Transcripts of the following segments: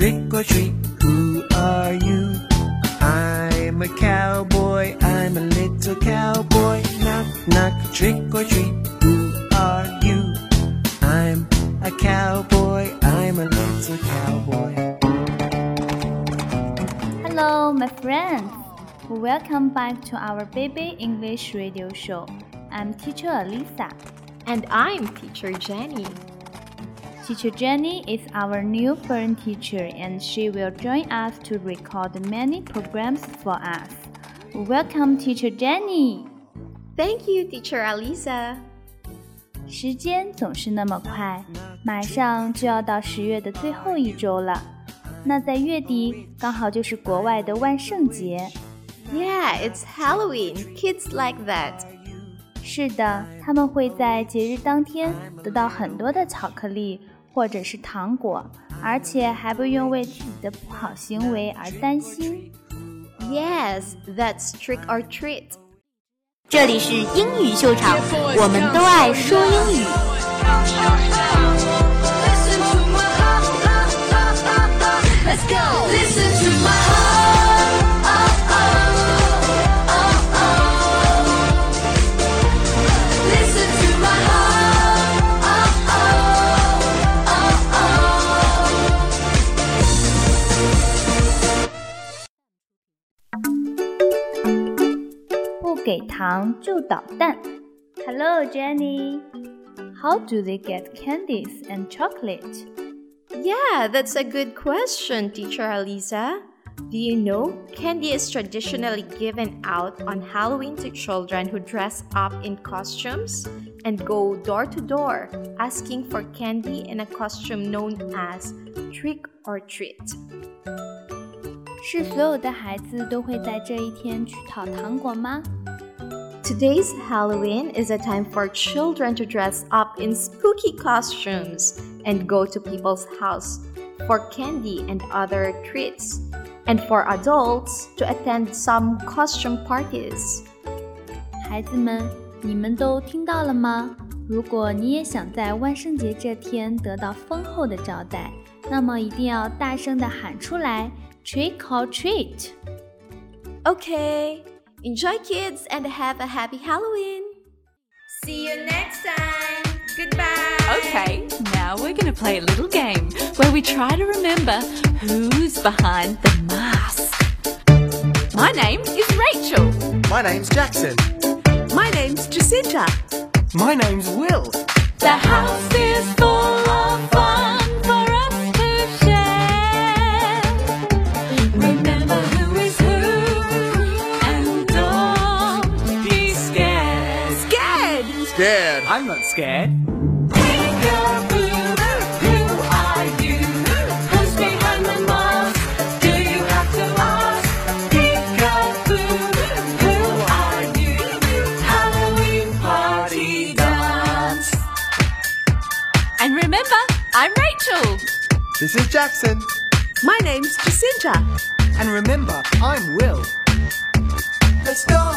knock, trick or treat. Who are you? I'm a cowboy. I'm a little cowboy. Knock, knock, trick or treat. Who are you? I'm a cowboy. I'm a little cowboy. Hello, my friends. Welcome back to our Baby English radio show. I'm teacher Alisa. And I'm teacher Jenny. Teacher Jenny is our new foreign teacher and she will join us to record many programs for us. Welcome, Teacher Jenny. Thank you, Teacher Alisa. 时间总是那么快，马上就要到十月的最后一周了。那在月底刚好就是国外的万圣节。Yeah, it's Halloween. Kids like that. 是的，他们会在节日当天得到很多的巧克力。 或者是糖果，而且还不用为自己的不好行为而担心。Yes, that's trick or treat。这里是英语秀场，我们都爱说英语。给糖就捣蛋。Hello, Jenny. How do they get candies and chocolate? Yeah, that's a good question, teacher Alisa. Do you know candy is traditionally given out on Halloween to children who dress up in costumes and go door to door asking for candy in a costume known as trick or treat. 是所有的孩子都会在这一天去讨糖果吗？？Today's Halloween is a time for children to dress up in spooky costumes and go to people's house for candy and other treats, and for adults to attend some costume parties. 孩子们，你们都听到了吗？如果你也想在万圣节这天得到丰厚的招待，那么一定要大声地喊出来，Trick or treat! Okay. Enjoy, kids, and have a happy Halloween. See you next time. Goodbye. Okay, now we're going to play a little game where we try to remember who's behind the mask. My name is Rachel. My name's Jackson. My name's Jacinta. My name's Will. The house is scared. I'm not scared. Who are you? Do you have to ask? Who are you? How party dance. And remember, I'm Rachel. This is Jackson. My name's Jacinta. And remember, I'm Will. Let's dance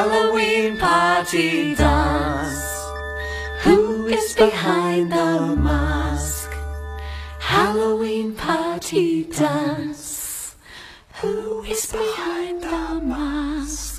Halloween party dance. Who is behind the mask? Halloween party dance. Who is behind the mask?